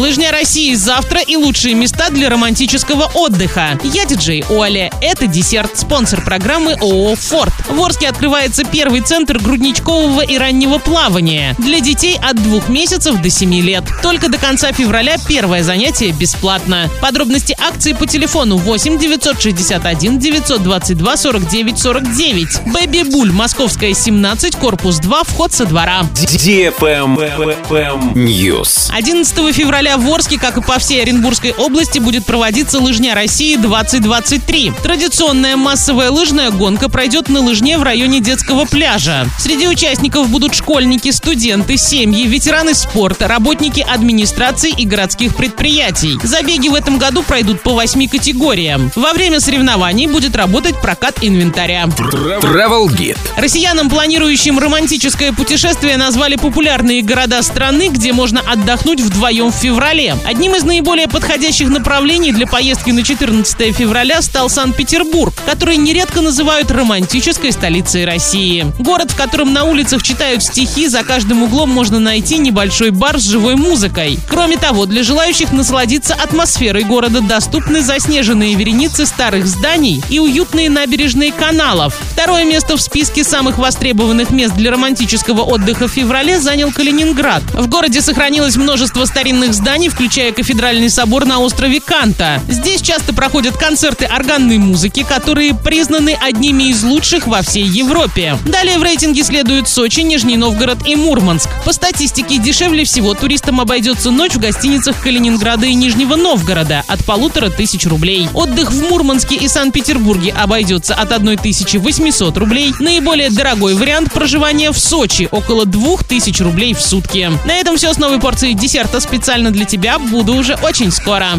Лыжня России завтра и лучшие места для романтического отдыха. Я диджей Оля. Это десерт, спонсор программы ООО «Форд». В Орске открывается первый центр грудничкового и раннего плавания для детей от двух месяцев до 7 лет. Только до конца февраля первое занятие бесплатно. Подробности акции по телефону 8 961 922 49 49. Бэби Буль, Московская, 17, корпус 2, вход со двора. News. 11 февраля в Орске, как и по всей Оренбургской области, будет проводиться лыжня России 2023. Традиционная массовая лыжная гонка пройдет на лыжне в районе детского пляжа. Среди участников будут школьники, студенты, семьи, ветераны спорта, работники администрации и городских предприятий. Забеги в этом году пройдут по восьми категориям. Во время соревнований будет работать прокат инвентаря. Travel Guide. Россиянам, планирующим романтическое путешествие, назвали популярные города страны, где можно отдохнуть вдвоем в феврале. Одним из наиболее подходящих направлений для поездки на 14 февраля стал Санкт-Петербург, который нередко называют романтической столицей России. Город, в котором на улицах читают стихи, за каждым углом можно найти небольшой бар с живой музыкой. Кроме того, для желающих насладиться атмосферой города доступны заснеженные вереницы старых зданий и уютные набережные каналов. Второе место в списке самых востребованных мест для романтического отдыха в феврале занял Калининград. В городе сохранилось множество старинных зданий, включая кафедральный собор на острове Канта. Здесь часто проходят концерты органной музыки, которые признаны одними из лучших во всей Европе. Далее в рейтинге следуют Сочи, Нижний Новгород и Мурманск. По статистике, дешевле всего туристам обойдется ночь в гостиницах Калининграда и Нижнего Новгорода от полутора тысяч рублей. Отдых в Мурманске и Санкт-Петербурге обойдется от 1800 рублей. Наиболее дорогой вариант проживания в Сочи – около 2000 рублей в сутки. На этом все с новой порцией десерта специально для тебя. Буду уже очень скоро.